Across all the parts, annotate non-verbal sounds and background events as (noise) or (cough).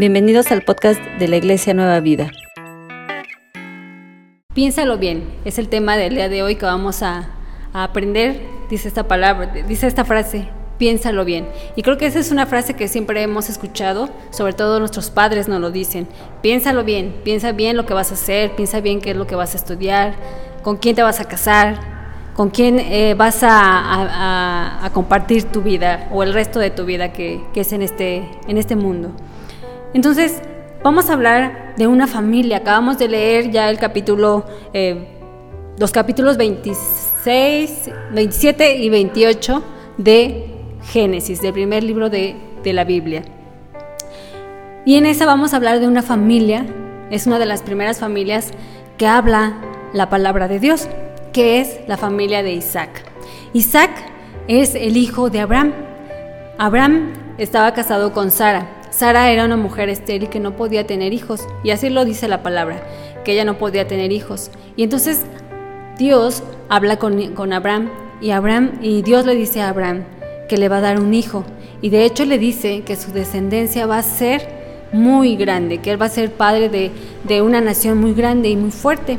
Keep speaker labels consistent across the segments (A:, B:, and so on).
A: Bienvenidos al podcast de la Iglesia Nueva Vida.
B: Piénsalo bien, es el tema del día de hoy que vamos a, aprender, dice esta palabra, dice esta frase, piénsalo bien. Y creo que esa es una frase que siempre hemos escuchado, sobre todo nuestros padres nos lo dicen. Piénsalo bien, piensa bien lo que vas a hacer, piensa bien qué es lo que vas a estudiar, con quién te vas a casar, con quién eh, vas a, a, compartir tu vida o el resto de tu vida que, que es en este, en este mundo. Entonces, vamos a hablar de una familia. Acabamos de leer ya el capítulo, eh, los capítulos 26, 27 y 28 de Génesis, del primer libro de, de la Biblia. Y en esa vamos a hablar de una familia, es una de las primeras familias que habla la palabra de Dios, que es la familia de Isaac. Isaac es el hijo de Abraham. Abraham estaba casado con Sara Sara era una mujer estéril que no podía tener hijos, y así lo dice la palabra, que ella no podía tener hijos. Y entonces Dios habla con, Abraham, y Abraham, y Dios le dice a Abraham que le va a dar un hijo, y de hecho le dice que su descendencia va a ser muy grande, que él va a ser padre de, de una nación muy grande y muy fuerte.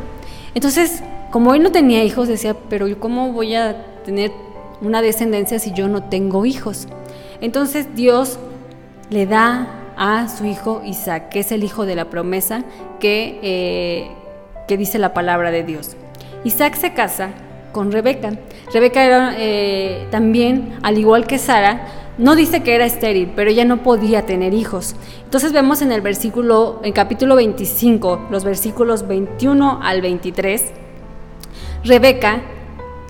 B: Entonces, como él no tenía hijos, decía, pero ¿cómo voy a tener una descendencia si yo no tengo hijos? Entonces Dios le da a su hijo Isaac, que es el hijo de la promesa que, eh, que dice la palabra de Dios. Isaac se casa con Rebeca. Rebeca era eh, también, al igual que Sara, no dice que era estéril, pero ella no podía tener hijos. Entonces vemos en el versículo, en capítulo 25, los versículos 21 al 23, Rebeca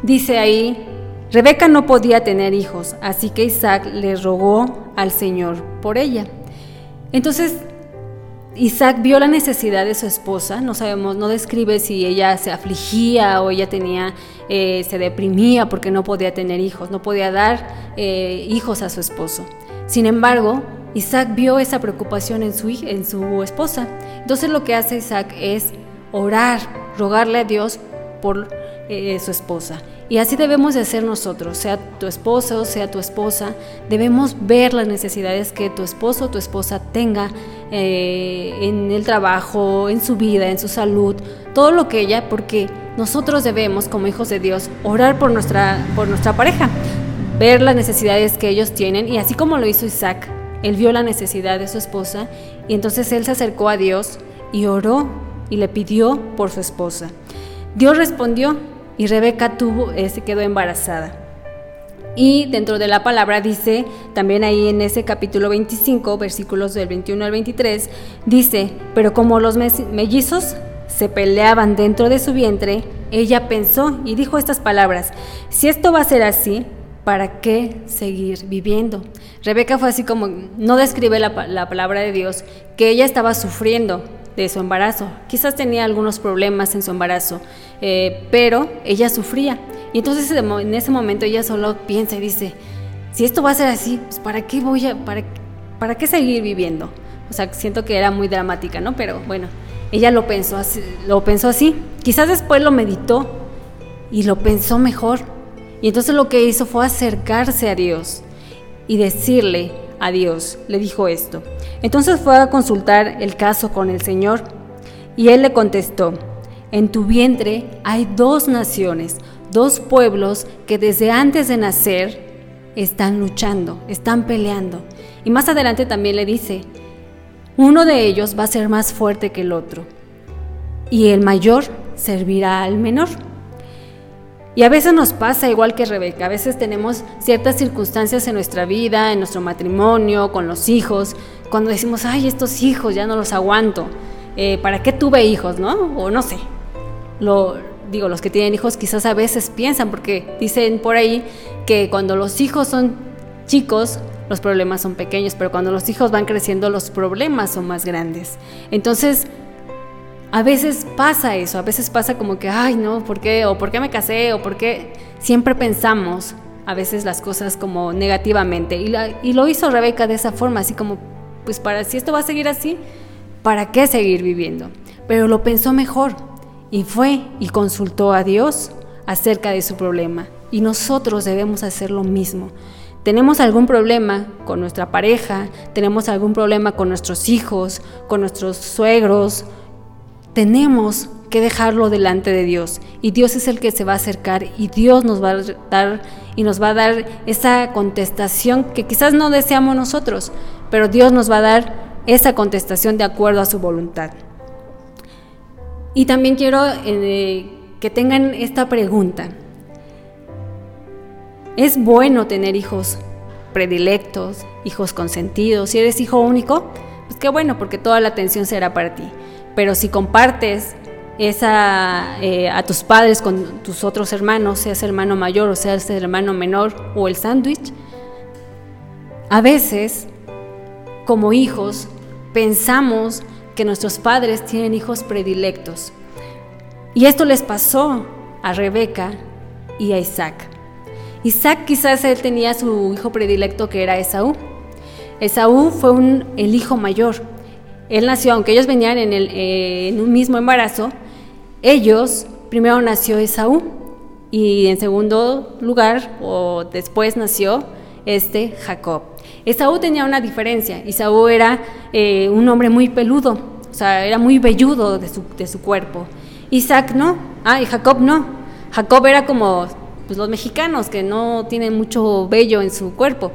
B: dice ahí, Rebeca no podía tener hijos, así que Isaac le rogó al Señor por ella. Entonces, Isaac vio la necesidad de su esposa, no sabemos, no describe si ella se afligía o ella tenía, eh, se deprimía porque no podía tener hijos, no podía dar eh, hijos a su esposo. Sin embargo, Isaac vio esa preocupación en su, en su esposa. Entonces lo que hace Isaac es orar, rogarle a Dios por eh, su esposa. Y así debemos de hacer nosotros, sea tu esposo, sea tu esposa, debemos ver las necesidades que tu esposo o tu esposa tenga eh, en el trabajo, en su vida, en su salud, todo lo que ella, porque nosotros debemos, como hijos de Dios, orar por nuestra, por nuestra pareja, ver las necesidades que ellos tienen y así como lo hizo Isaac, él vio la necesidad de su esposa y entonces él se acercó a Dios y oró y le pidió por su esposa. Dios respondió y Rebeca tuvo, eh, se quedó embarazada. Y dentro de la palabra dice, también ahí en ese capítulo 25, versículos del 21 al 23, dice, pero como los mellizos se peleaban dentro de su vientre, ella pensó y dijo estas palabras, si esto va a ser así, ¿para qué seguir viviendo? Rebeca fue así como, no describe la, la palabra de Dios, que ella estaba sufriendo, de su embarazo. Quizás tenía algunos problemas en su embarazo, eh, pero ella sufría. Y entonces en ese momento ella solo piensa y dice, si esto va a ser así, pues ¿para qué voy a, para, para qué seguir viviendo? O sea, siento que era muy dramática, ¿no? Pero bueno, ella lo pensó así, lo pensó así. Quizás después lo meditó y lo pensó mejor. Y entonces lo que hizo fue acercarse a Dios y decirle, a Dios, le dijo esto. Entonces fue a consultar el caso con el Señor y él le contestó, en tu vientre hay dos naciones, dos pueblos que desde antes de nacer están luchando, están peleando. Y más adelante también le dice, uno de ellos va a ser más fuerte que el otro y el mayor servirá al menor. Y a veces nos pasa igual que Rebeca, a veces tenemos ciertas circunstancias en nuestra vida, en nuestro matrimonio, con los hijos, cuando decimos, ay, estos hijos ya no los aguanto, eh, ¿para qué tuve hijos, no? O no sé. Lo, digo, los que tienen hijos quizás a veces piensan, porque dicen por ahí que cuando los hijos son chicos, los problemas son pequeños, pero cuando los hijos van creciendo, los problemas son más grandes. Entonces, a veces pasa eso, a veces pasa como que, ay, no, ¿por qué? O ¿por qué me casé? O ¿por qué? Siempre pensamos a veces las cosas como negativamente. Y, y lo hizo Rebeca de esa forma, así como, pues para si esto va a seguir así, ¿para qué seguir viviendo? Pero lo pensó mejor y fue y consultó a Dios acerca de su problema. Y nosotros debemos hacer lo mismo. tenemos algún problema con nuestra pareja, tenemos algún problema con nuestros hijos, con nuestros suegros, tenemos que dejarlo delante de Dios. Y Dios es el que se va a acercar y Dios nos va a dar y nos va a dar esa contestación que quizás no deseamos nosotros, pero Dios nos va a dar esa contestación de acuerdo a su voluntad. Y también quiero eh, que tengan esta pregunta. ¿Es bueno tener hijos predilectos, hijos consentidos? Si eres hijo único, pues qué bueno, porque toda la atención será para ti. Pero si compartes esa, eh, a tus padres con tus otros hermanos, seas hermano mayor o seas hermano menor o el sándwich, a veces, como hijos, pensamos que nuestros padres tienen hijos predilectos. Y esto les pasó a Rebeca y a Isaac. Isaac quizás él tenía su hijo predilecto que era Esaú. Esaú fue el hijo mayor. Él nació, aunque ellos venían en, eh, en un mismo embarazo, ellos, primero nació Esaú y en segundo lugar, o después nació este Jacob. Esaú tenía una diferencia. Esaú era eh, un hombre muy peludo, o sea, era muy velludo de su, de su cuerpo. Isaac no, ah, y Jacob no. Jacob era como pues, los mexicanos, que no tienen mucho vello en su cuerpo,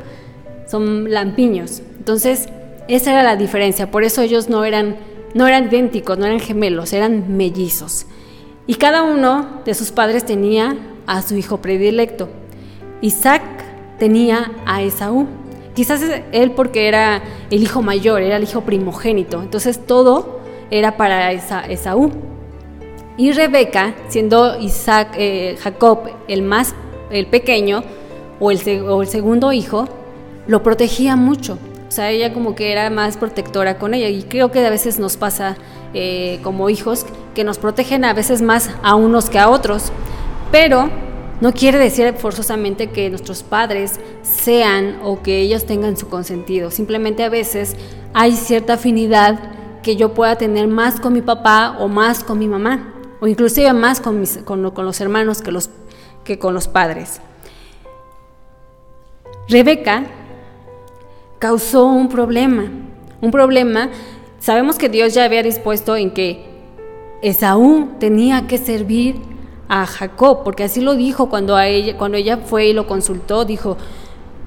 B: son lampiños. Entonces, esa era la diferencia, por eso ellos no eran, no eran idénticos, no eran gemelos, eran mellizos. Y cada uno de sus padres tenía a su hijo predilecto. Isaac tenía a Esaú. Quizás él porque era el hijo mayor, era el hijo primogénito. Entonces todo era para Esaú. Y Rebeca, siendo Isaac, eh, Jacob el más el pequeño o el, o el segundo hijo, lo protegía mucho. O sea, ella como que era más protectora con ella y creo que a veces nos pasa eh, como hijos que nos protegen a veces más a unos que a otros, pero no quiere decir forzosamente que nuestros padres sean o que ellos tengan su consentido. Simplemente a veces hay cierta afinidad que yo pueda tener más con mi papá o más con mi mamá, o inclusive más con, los hermanos que, que con los padres. Rebeca causó un problema, un problema, sabemos que Dios ya había dispuesto en que Esaú tenía que servir a Jacob, porque así lo dijo cuando, a ella, cuando ella fue y lo consultó, dijo,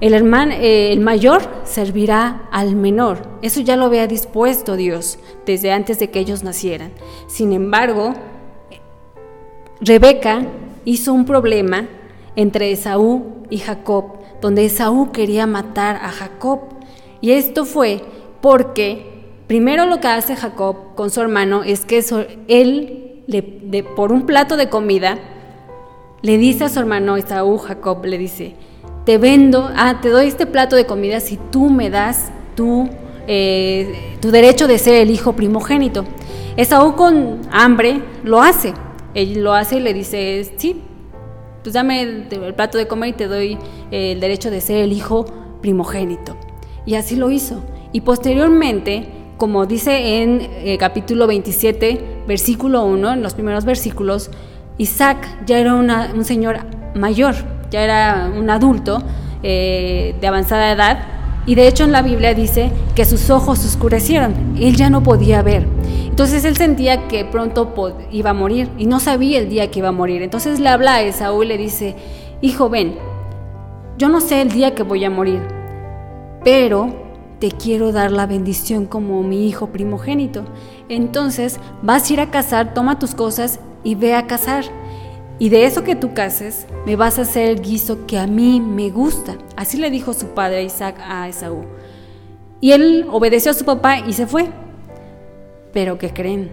B: el, hermano, eh, el mayor servirá al menor. Eso ya lo había dispuesto Dios desde antes de que ellos nacieran. Sin embargo, Rebeca hizo un problema entre Esaú y Jacob, donde Esaú quería matar a Jacob. Y esto fue porque primero lo que hace Jacob con su hermano es que él, por un plato de comida, le dice a su hermano Esaú, Jacob, le dice, te vendo, ah, te doy este plato de comida si tú me das tu, eh, tu derecho de ser el hijo primogénito. Esaú con hambre lo hace. Él lo hace y le dice, sí, pues dame el, plato de comer y te doy el derecho de ser el hijo primogénito. Y así lo hizo. Y posteriormente, como dice en eh, capítulo 27, versículo 1, en los primeros versículos, Isaac ya era un señor mayor, ya era un adulto eh, de avanzada edad. Y de hecho en la Biblia dice que sus ojos oscurecieron, él ya no podía ver. Entonces él sentía que pronto iba a morir y no sabía el día que iba a morir. Entonces le habla a Esaú y le dice, hijo, ven, yo no sé el día que voy a morir, pero te quiero dar la bendición como mi hijo primogénito. Entonces vas a ir a cazar, toma tus cosas y ve a cazar. Y de eso que tú cases, me vas a hacer el guiso que a mí me gusta. Así le dijo su padre Isaac a Esaú. Y él obedeció a su papá y se fue. Pero ¿qué creen?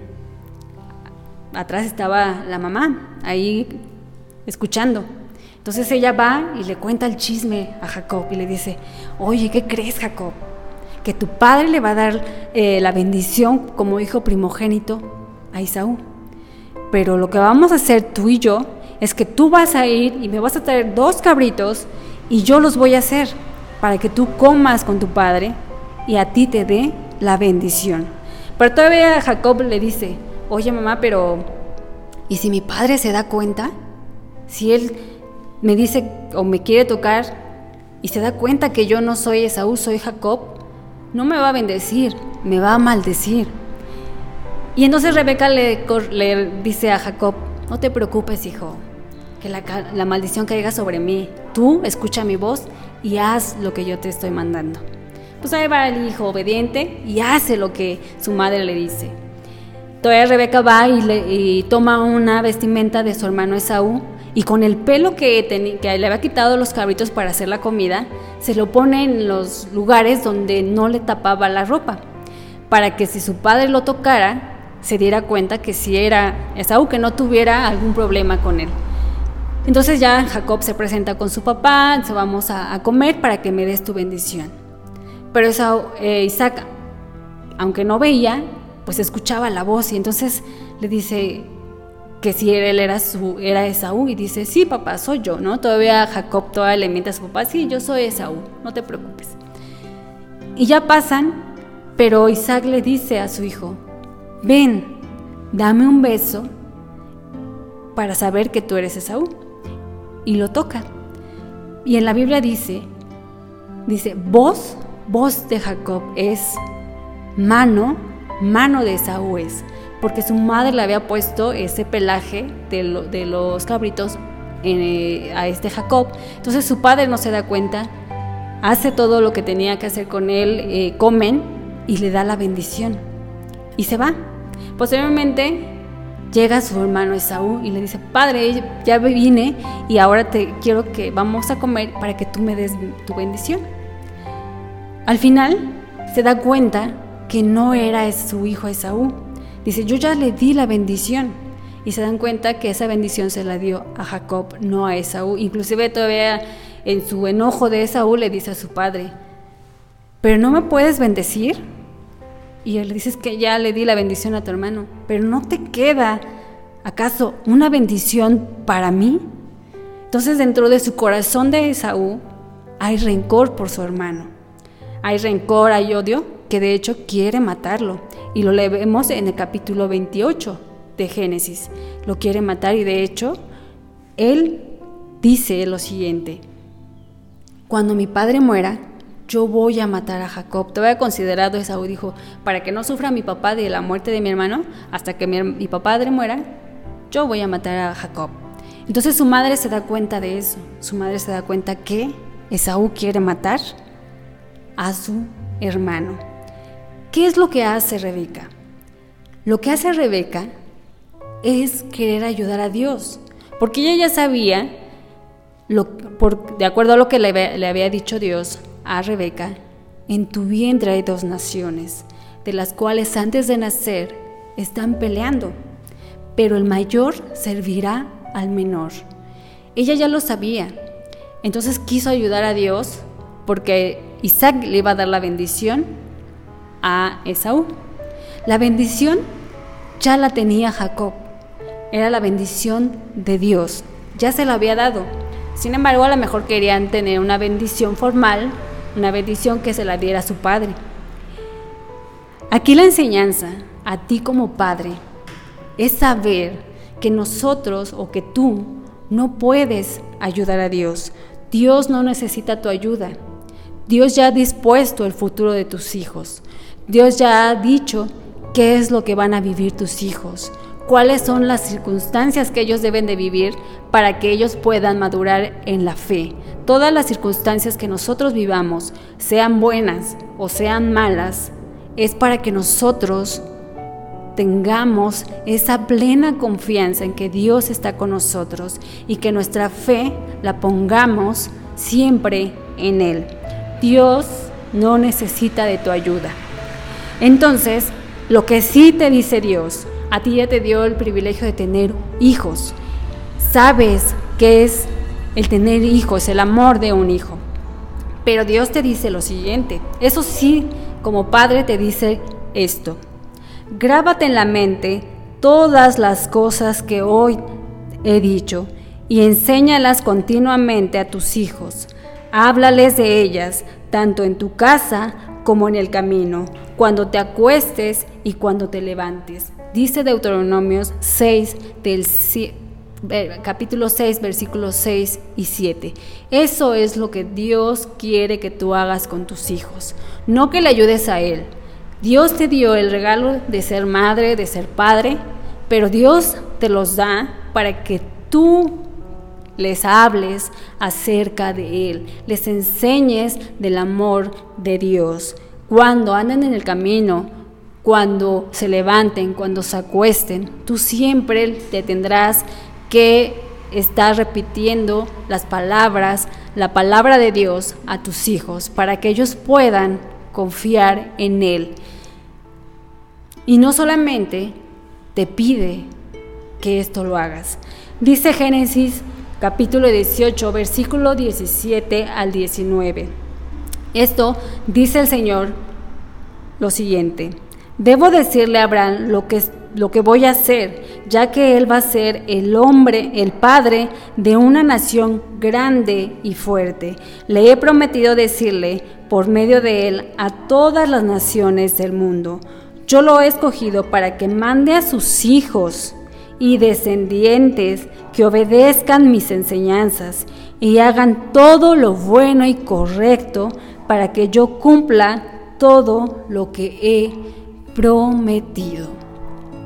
B: Atrás estaba la mamá, ahí escuchando. Entonces ella va y le cuenta el chisme a Jacob y le dice, oye, ¿qué crees Jacob? Que tu padre le va a dar eh, la bendición como hijo primogénito a Isaú. Pero lo que vamos a hacer tú y yo es que tú vas a ir y me vas a traer dos cabritos y yo los voy a hacer para que tú comas con tu padre y a ti te dé la bendición. Pero todavía Jacob le dice, oye mamá, pero ¿y si mi padre se da cuenta? Si él me dice o me quiere tocar, y se da cuenta que yo no soy Esaú, soy Jacob, no me va a bendecir, me va a maldecir. Y entonces Rebeca le, dice a Jacob, no te preocupes, hijo, que la, maldición caiga sobre mí. Tú escucha mi voz y haz lo que yo te estoy mandando. Pues ahí va el hijo obediente y hace lo que su madre le dice. Todavía Rebeca va y, toma una vestimenta de su hermano Esaú y con el pelo que, que, le había quitado los cabritos para hacer la comida, se lo pone en los lugares donde no le tapaba la ropa, para que si su padre lo tocara, se diera cuenta que si era Esaú, que no tuviera algún problema con él. Entonces ya Jacob se presenta con su papá, se vamos a, comer para que me des tu bendición. Pero eh, Isaac, aunque no veía, pues escuchaba la voz y entonces le dice que si él era, su, era Esaú y dice, sí papá, soy yo, ¿no? Todavía Jacob todavía le miente a su papá, sí, yo soy Esaú, no te preocupes. Y ya pasan, pero Isaac le dice a su hijo, ven, dame un beso para saber que tú eres Esaú y lo toca. Y en la Biblia dice, dice, voz, voz de Jacob es mano, mano de Esaú es, porque su madre le había puesto ese pelaje de, los cabritos eh, a este Jacob. Entonces su padre no se da cuenta, hace todo lo que tenía que hacer con él, eh, comen y le da la bendición y se va. Posteriormente llega su hermano Esaú y le dice, padre, ya vine y ahora te quiero que vamos a comer para que tú me des tu bendición. Al final se da cuenta que no era su hijo Esaú. Dice, yo ya le di la bendición. Y se dan cuenta que esa bendición se la dio a Jacob, no a Esaú. Inclusive todavía en su enojo de Esaú le dice a su padre, pero no me puedes bendecir y él le dices que ya le di la bendición a tu hermano, pero no te queda acaso una bendición para mí. Entonces dentro de su corazón de Esaú hay rencor por su hermano. Hay rencor, hay odio, que de hecho quiere matarlo. Y lo leemos en el capítulo 28 de Génesis. Lo quiere matar y de hecho él dice lo siguiente. Cuando mi padre muera, yo voy a matar a Jacob. Te había considerado Esaú, dijo, para que no sufra mi papá de la muerte de mi hermano, hasta que mi, mi padre muera, yo voy a matar a Jacob. Entonces su madre se da cuenta de eso. Su madre se da cuenta que Esaú quiere matar a su hermano. ¿Qué es lo que hace Rebeca? Lo que hace Rebeca es querer ayudar a Dios, porque ella ya sabía, lo, por, de acuerdo a lo que le, le había dicho Dios, a Rebeca, en tu vientre hay dos naciones, de las cuales antes de nacer están peleando, pero el mayor servirá al menor. Ella ya lo sabía, entonces quiso ayudar a Dios porque Isaac le iba a dar la bendición a Esaú. La bendición ya la tenía Jacob, era la bendición de Dios, ya se la había dado. Sin embargo, a lo mejor querían tener una bendición formal una bendición que se la diera a su padre. Aquí la enseñanza a ti como padre es saber que nosotros o que tú no puedes ayudar a Dios. Dios no necesita tu ayuda. Dios ya ha dispuesto el futuro de tus hijos. Dios ya ha dicho qué es lo que van a vivir tus hijos cuáles son las circunstancias que ellos deben de vivir para que ellos puedan madurar en la fe. Todas las circunstancias que nosotros vivamos, sean buenas o sean malas, es para que nosotros tengamos esa plena confianza en que Dios está con nosotros y que nuestra fe la pongamos siempre en Él. Dios no necesita de tu ayuda. Entonces, lo que sí te dice Dios a ti ya te dio el privilegio de tener hijos. Sabes qué es el tener hijos, el amor de un hijo. Pero Dios te dice lo siguiente. Eso sí, como padre te dice esto. Grábate en la mente todas las cosas que hoy he dicho y enséñalas continuamente a tus hijos. Háblales de ellas, tanto en tu casa como en el camino, cuando te acuestes y cuando te levantes. Dice Deuteronomios 6 del capítulo 6, versículos 6 y 7. Eso es lo que Dios quiere que tú hagas con tus hijos, no que le ayudes a Él. Dios te dio el regalo de ser madre, de ser padre, pero Dios te los da para que tú les hables acerca de Él, les enseñes del amor de Dios. Cuando anden en el camino, cuando se levanten, cuando se acuesten, tú siempre te tendrás que estar repitiendo las palabras, la palabra de Dios a tus hijos para que ellos puedan confiar en Él. Y no solamente te pide que esto lo hagas. Dice Génesis capítulo 18, versículo 17 al 19. Esto dice el Señor lo siguiente. Debo decirle a Abraham lo que, lo que voy a hacer, ya que él va a ser el hombre, el padre de una nación grande y fuerte. Le he prometido decirle por medio de él a todas las naciones del mundo. Yo lo he escogido para que mande a sus hijos y descendientes que obedezcan mis enseñanzas y hagan todo lo bueno y correcto para que yo cumpla todo lo que he prometido.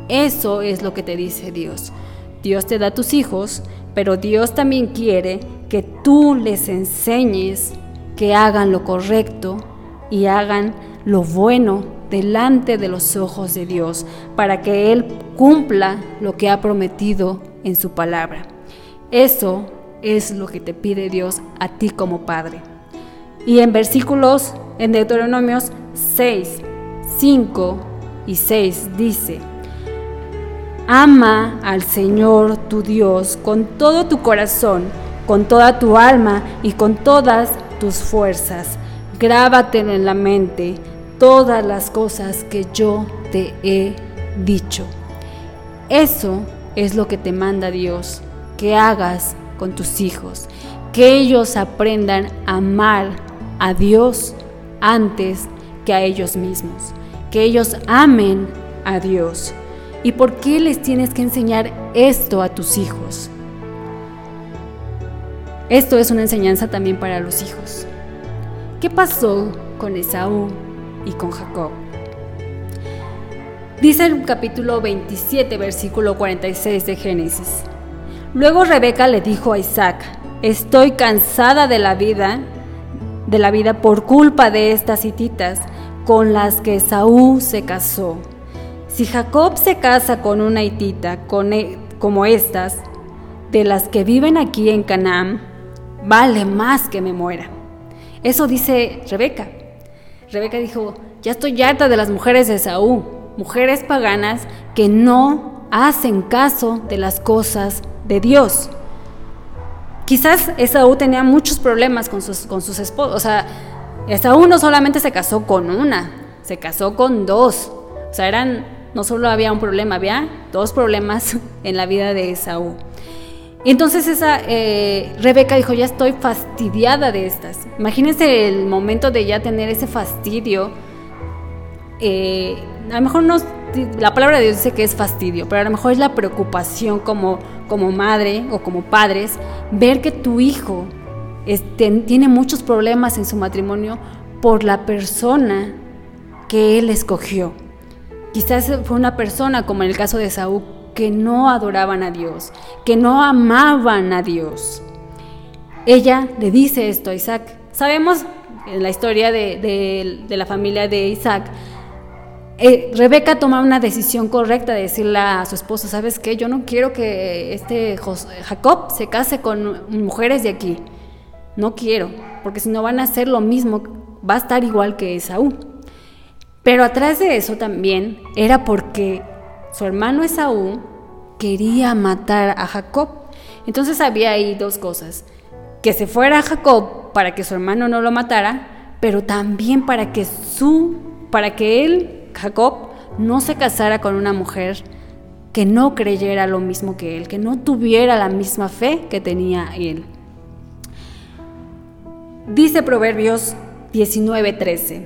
B: Eso es lo que te dice Dios. Dios te da tus hijos, pero Dios también quiere que tú les enseñes que hagan lo correcto y hagan lo bueno delante de los ojos de Dios, para que Él cumpla lo que ha prometido en su palabra. Eso es lo que te pide Dios a ti como Padre. Y en versículos, en Deuteronomios 6, 5 y 6 dice, Ama al Señor tu Dios con todo tu corazón, con toda tu alma y con todas tus fuerzas. Grábatelo en la mente todas las cosas que yo te he dicho. Eso es lo que te manda Dios, que hagas con tus hijos, que ellos aprendan a amar a Dios antes que a ellos mismos, que ellos amen a Dios. ¿Y por qué les tienes que enseñar esto a tus hijos? Esto es una enseñanza también para los hijos. ¿Qué pasó con Esaú y con Jacob. Dice el capítulo 27, versículo 46 de Génesis. Luego Rebeca le dijo a Isaac, estoy cansada de la vida, de la vida por culpa de estas hititas con las que Saúl se casó. Si Jacob se casa con una hitita con e, como estas, de las que viven aquí en Canaán, vale más que me muera. Eso dice Rebeca. Rebeca dijo, ya estoy harta de las mujeres de Saúl, mujeres paganas que no hacen caso de las cosas de Dios. Quizás Esaú tenía muchos problemas con sus, con sus esposos. O sea, Esaú no solamente se casó con una, se casó con dos. O sea, eran, no solo había un problema, había dos problemas (laughs) en la vida de Esaú. Entonces esa eh, Rebeca dijo, ya estoy fastidiada de estas. Imagínense el momento de ya tener ese fastidio. Eh, a lo mejor no, la palabra de Dios dice que es fastidio, pero a lo mejor es la preocupación como, como madre o como padres, ver que tu hijo este, tiene muchos problemas en su matrimonio por la persona que él escogió. Quizás fue una persona, como en el caso de Saúl, que no adoraban a Dios, que no amaban a Dios. Ella le dice esto a Isaac. Sabemos en la historia de, la familia de Isaac, eh, Rebeca toma una decisión correcta de decirle a su esposo, ¿sabes qué? Yo no quiero que este Jacob se case con mujeres de aquí. No quiero, porque si no van a hacer lo mismo, va a estar igual que Esaú. Pero atrás de eso también era porque su hermano Esaú quería matar a Jacob. Entonces había ahí dos cosas. Que se fuera Jacob para que su hermano no lo matara, pero también para que su para que él, Jacob, no se casara con una mujer que no creyera lo mismo que él, que no tuviera la misma fe que tenía él. Dice Proverbios 19:13,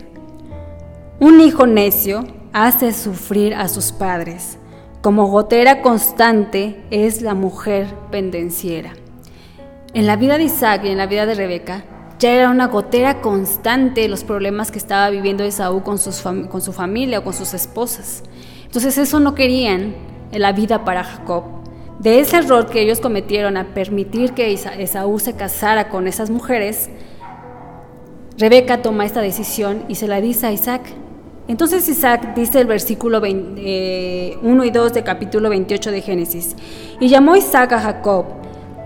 B: un hijo necio hace sufrir a sus padres, como gotera constante es la mujer pendenciera. En la vida de Isaac y en la vida de Rebeca, ya era una gotera constante los problemas que estaba viviendo Esaú con, con su familia o con sus esposas. Entonces eso no querían en la vida para Jacob. De ese error que ellos cometieron a permitir que Esaú se casara con esas mujeres, Rebeca toma esta decisión y se la dice a Isaac. Entonces Isaac dice el versículo 1 eh, y 2 de capítulo 28 de Génesis, y llamó Isaac a Jacob,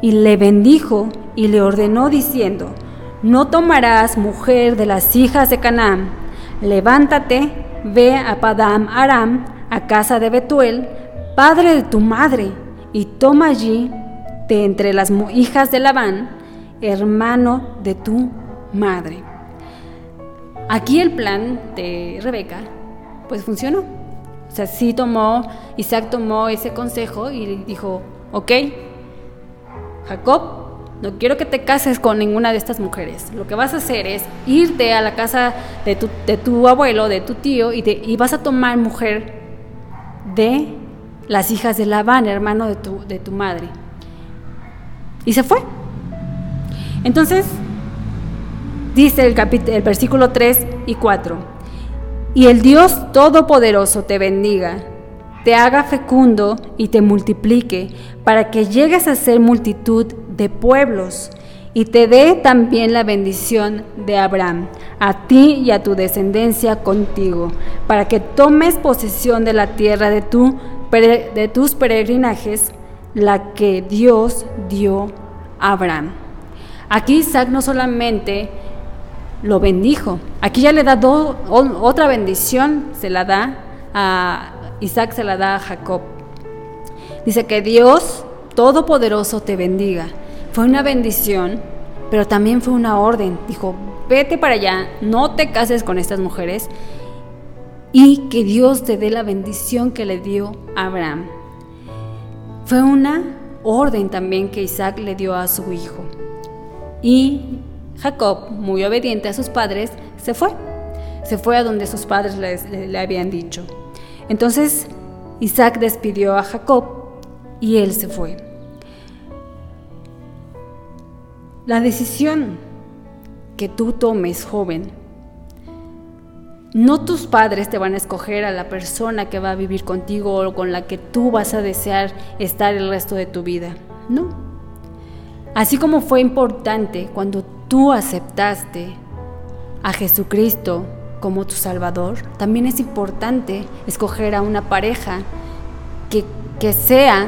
B: y le bendijo y le ordenó diciendo, no tomarás mujer de las hijas de Canaán, levántate, ve a Padam Aram, a casa de Betuel, padre de tu madre, y toma allí de entre las hijas de Labán, hermano de tu madre. Aquí el plan de Rebeca, pues funcionó. O sea, sí tomó, Isaac tomó ese consejo y dijo, ok, Jacob, no quiero que te cases con ninguna de estas mujeres. Lo que vas a hacer es irte a la casa de tu, de tu abuelo, de tu tío, y, y, vas a tomar mujer de las hijas de Labán, hermano de tu, de tu madre. Y se fue. Entonces, Dice el, el versículo 3 y 4. Y el Dios Todopoderoso te bendiga, te haga fecundo y te multiplique, para que llegues a ser multitud de pueblos, y te dé también la bendición de Abraham, a ti y a tu descendencia contigo, para que tomes posesión de la tierra de, tu, de tus peregrinajes, la que Dios dio a Abraham. Aquí Isaac no solamente lo bendijo. Aquí ya le da otra bendición, se la da a Isaac, se la da a Jacob. Dice que Dios Todopoderoso te bendiga. Fue una bendición, pero también fue una orden. Dijo, vete para allá, no te cases con estas mujeres y que Dios te dé la bendición que le dio Abraham. Fue una orden también que Isaac le dio a su hijo. Y Jacob, muy obediente a sus padres, se fue. Se fue a donde sus padres le, habían dicho. Entonces Isaac despidió a Jacob y él se fue. La decisión que tú tomes, joven, no tus padres te van a escoger a la persona que va a vivir contigo o con la que tú vas a desear estar el resto de tu vida. No. Así como fue importante cuando tú aceptaste a Jesucristo como tu Salvador, también es importante escoger a una pareja que, que sea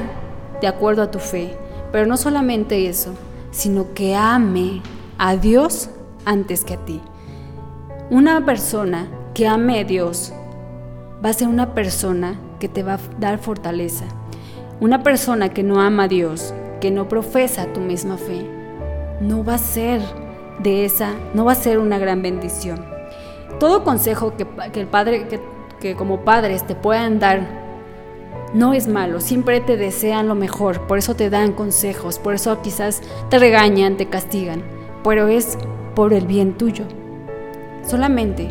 B: de acuerdo a tu fe. Pero no solamente eso, sino que ame a Dios antes que a ti. Una persona que ame a Dios va a ser una persona que te va a dar fortaleza. Una persona que no ama a Dios, que no profesa tu misma fe, no va a ser de esa no va a ser una gran bendición. Todo consejo que, el padre, que, como padres te puedan dar no es malo, siempre te desean lo mejor, por eso te dan consejos, por eso quizás te regañan, te castigan, pero es por el bien tuyo. Solamente,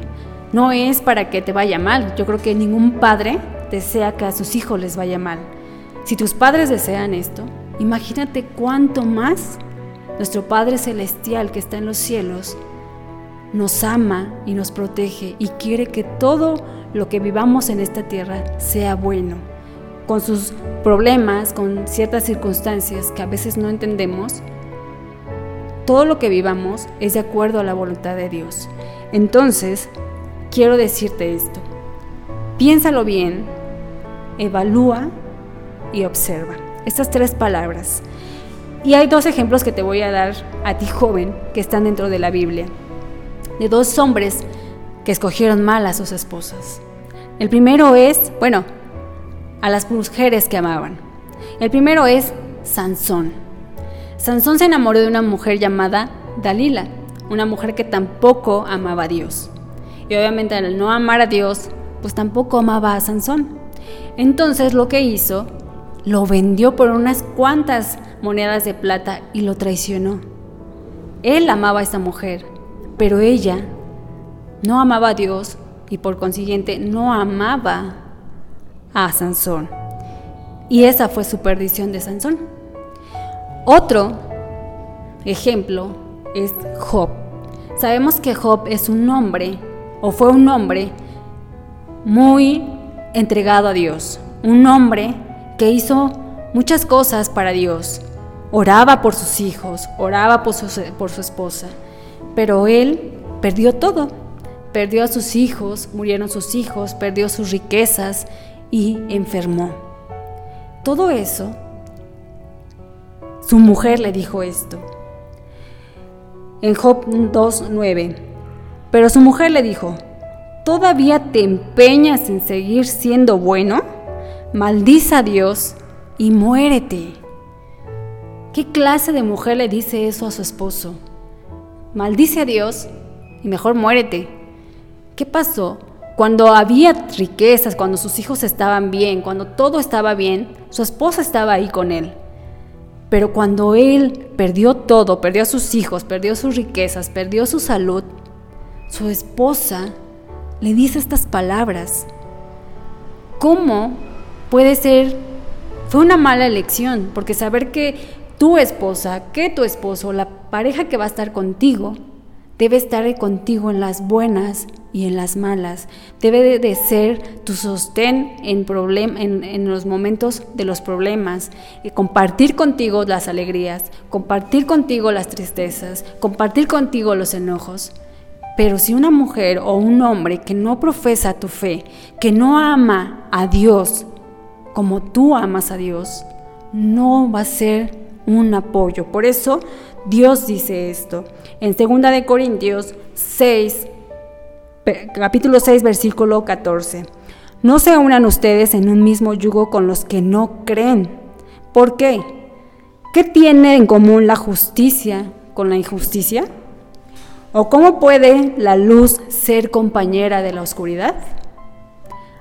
B: no es para que te vaya mal. Yo creo que ningún padre desea que a sus hijos les vaya mal. Si tus padres desean esto, imagínate cuánto más nuestro Padre Celestial que está en los cielos nos ama y nos protege y quiere que todo lo que vivamos en esta tierra sea bueno, con sus problemas, con ciertas circunstancias que a veces no entendemos. Todo lo que vivamos es de acuerdo a la voluntad de Dios. Entonces, quiero decirte esto. Piénsalo bien, evalúa y observa. Estas tres palabras. Y hay dos ejemplos que te voy a dar a ti joven que están dentro de la Biblia, de dos hombres que escogieron mal a sus esposas. El primero es, bueno, a las mujeres que amaban. El primero es Sansón. Sansón se enamoró de una mujer llamada Dalila, una mujer que tampoco amaba a Dios. Y obviamente al no amar a Dios, pues tampoco amaba a Sansón. Entonces lo que hizo, lo vendió por unas cuantas monedas de plata y lo traicionó. Él amaba a esta mujer, pero ella no amaba a Dios y por consiguiente no amaba a Sansón. Y esa fue su perdición de Sansón. Otro ejemplo es Job. Sabemos que Job es un hombre, o fue un hombre, muy entregado a Dios. Un hombre que hizo muchas cosas para Dios. Oraba por sus hijos, oraba por su, esposa. Pero él perdió todo. Perdió a sus hijos, murieron sus hijos, perdió sus riquezas y enfermó. Todo eso, su mujer le dijo esto. En Job 2.9. Pero su mujer le dijo, ¿todavía te empeñas en seguir siendo bueno? Maldiza a Dios y muérete. ¿Qué clase de mujer le dice eso a su esposo? Maldice a Dios y mejor muérete. ¿Qué pasó? Cuando había riquezas, cuando sus hijos estaban bien, cuando todo estaba bien, su esposa estaba ahí con él. Pero cuando él perdió todo, perdió a sus hijos, perdió sus riquezas, perdió su salud, su esposa le dice estas palabras. ¿Cómo puede ser? Fue una mala elección, porque saber que tu esposa, que tu esposo, la pareja que va a estar contigo, debe estar contigo en las buenas y en las malas. Debe de ser tu sostén en, en, los momentos de los problemas. Y compartir contigo las alegrías, compartir contigo las tristezas, compartir contigo los enojos. Pero si una mujer o un hombre que no profesa tu fe, que no ama a Dios como tú amas a Dios, no va a ser un apoyo. Por eso Dios dice esto. En 2 de Corintios 6, capítulo 6, versículo 14. No se unan ustedes en un mismo yugo con los que no creen. ¿Por qué? ¿Qué tiene en común la justicia con la injusticia? ¿O cómo puede la luz ser compañera de la oscuridad?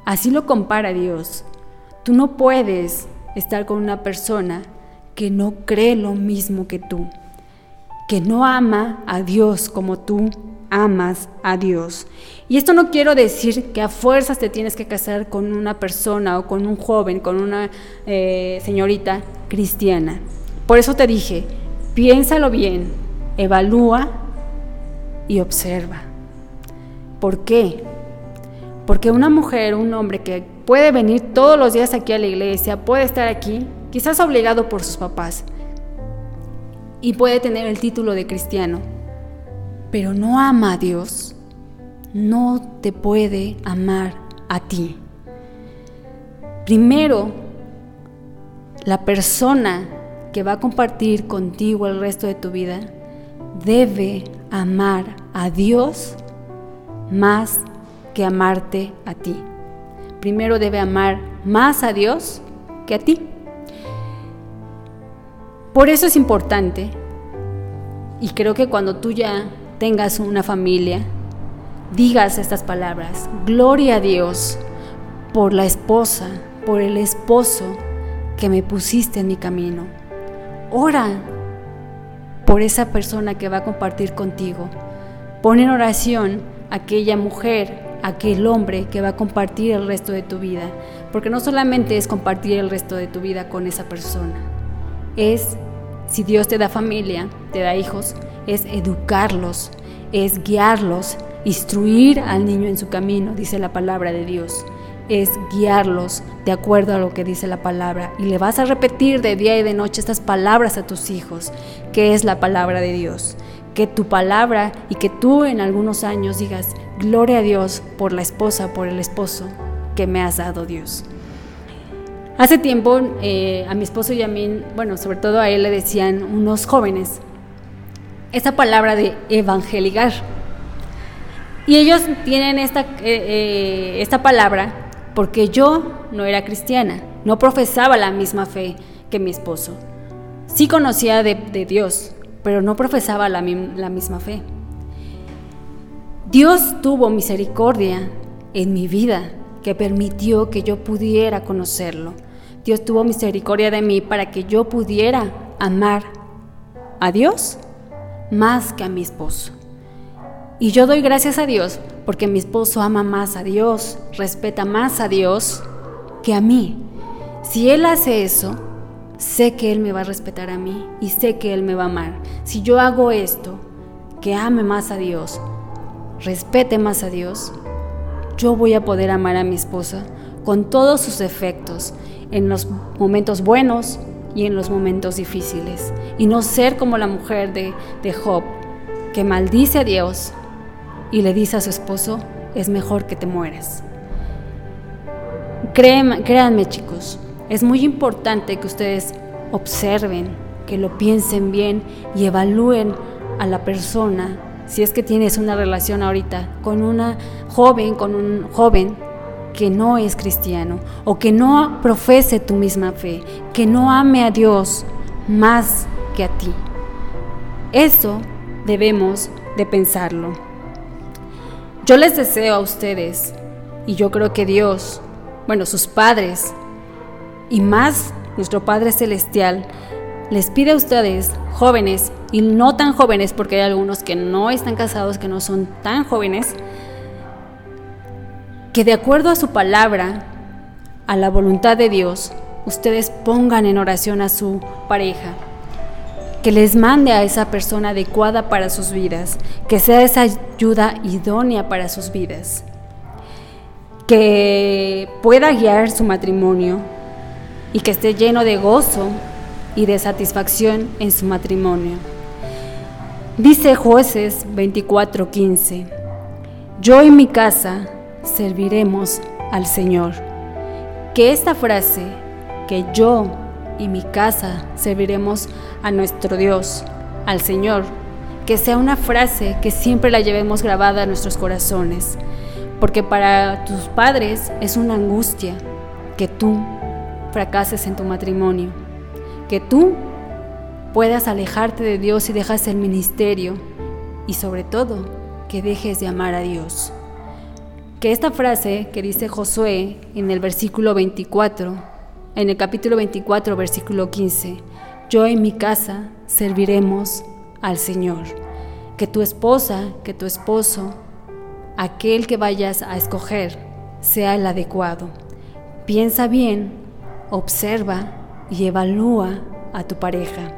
B: Así lo compara Dios. Tú no puedes estar con una persona que no cree lo mismo que tú que no ama a Dios como tú amas a Dios. Y esto no quiero decir que a fuerzas te tienes que casar con una persona o con un joven, con una eh, señorita cristiana. Por eso te dije, piénsalo bien, evalúa y observa. ¿Por qué? Porque una mujer, un hombre que puede venir todos los días aquí a la iglesia, puede estar aquí, quizás obligado por sus papás, y puede tener el título de cristiano, pero no ama a Dios, no te puede amar a ti. Primero, la persona que va a compartir contigo el resto de tu vida debe amar a Dios más que amarte a ti. Primero debe amar más a Dios que a ti. Por eso es importante, y creo que cuando tú ya tengas una familia, digas estas palabras, gloria a Dios por la esposa, por el esposo que me pusiste en mi camino. Ora por esa persona que va a compartir contigo. Pon en oración aquella mujer, aquel hombre que va a compartir el resto de tu vida. Porque no solamente es compartir el resto de tu vida con esa persona, es, si Dios te da familia, te da hijos, es educarlos, es guiarlos, instruir al niño en su camino, dice la palabra de Dios. Es guiarlos de acuerdo a lo que dice la palabra. Y le vas a repetir de día y de noche estas palabras a tus hijos, que es la palabra de Dios. Que tu palabra y que tú en algunos años digas, gloria a Dios por la esposa, por el esposo que me has dado Dios. Hace tiempo eh, a mi esposo y a mí, bueno, sobre todo a él le decían unos jóvenes, esa palabra de evangelizar. Y ellos tienen esta, eh, eh, esta palabra porque yo no era cristiana, no profesaba la misma fe que mi esposo. Sí conocía de, Dios, pero no profesaba la, la misma fe. Dios tuvo misericordia en mi vida que permitió que yo pudiera conocerlo. Dios tuvo misericordia de mí para que yo pudiera amar a Dios más que a mi esposo. Y yo doy gracias a Dios porque mi esposo ama más a Dios, respeta más a Dios que a mí. Si Él hace eso, sé que Él me va a respetar a mí y sé que Él me va a amar. Si yo hago esto, que ame más a Dios, respete más a Dios, yo voy a poder amar a mi esposa con todos sus efectos, en los momentos buenos y en los momentos difíciles, y no ser como la mujer de, de Job, que maldice a Dios y le dice a su esposo, es mejor que te mueras. Créanme, créanme chicos, es muy importante que ustedes observen, que lo piensen bien y evalúen a la persona si es que tienes una relación ahorita con una joven, con un joven que no es cristiano o que no profese tu misma fe, que no ame a Dios más que a ti. Eso debemos de pensarlo. Yo les deseo a ustedes, y yo creo que Dios, bueno, sus padres, y más nuestro Padre Celestial, les pide a ustedes, jóvenes y no tan jóvenes, porque hay algunos que no están casados, que no son tan jóvenes, que de acuerdo a su palabra, a la voluntad de Dios, ustedes pongan en oración a su pareja, que les mande a esa persona adecuada para sus vidas, que sea esa ayuda idónea para sus vidas, que pueda guiar su matrimonio y que esté lleno de gozo y de satisfacción en su matrimonio. Dice jueces 24:15, yo en mi casa serviremos al Señor. Que esta frase, que yo y mi casa serviremos a nuestro Dios, al Señor, que sea una frase que siempre la llevemos grabada en nuestros corazones, porque para tus padres es una angustia que tú fracases en tu matrimonio, que tú puedas alejarte de Dios y dejas el ministerio y sobre todo que dejes de amar a Dios. Que esta frase que dice Josué en el versículo 24, en el capítulo 24, versículo 15, yo en mi casa serviremos al Señor. Que tu esposa, que tu esposo, aquel que vayas a escoger, sea el adecuado. Piensa bien, observa y evalúa a tu pareja.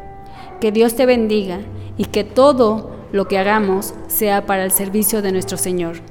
B: Que Dios te bendiga y que todo lo que hagamos sea para el servicio de nuestro Señor.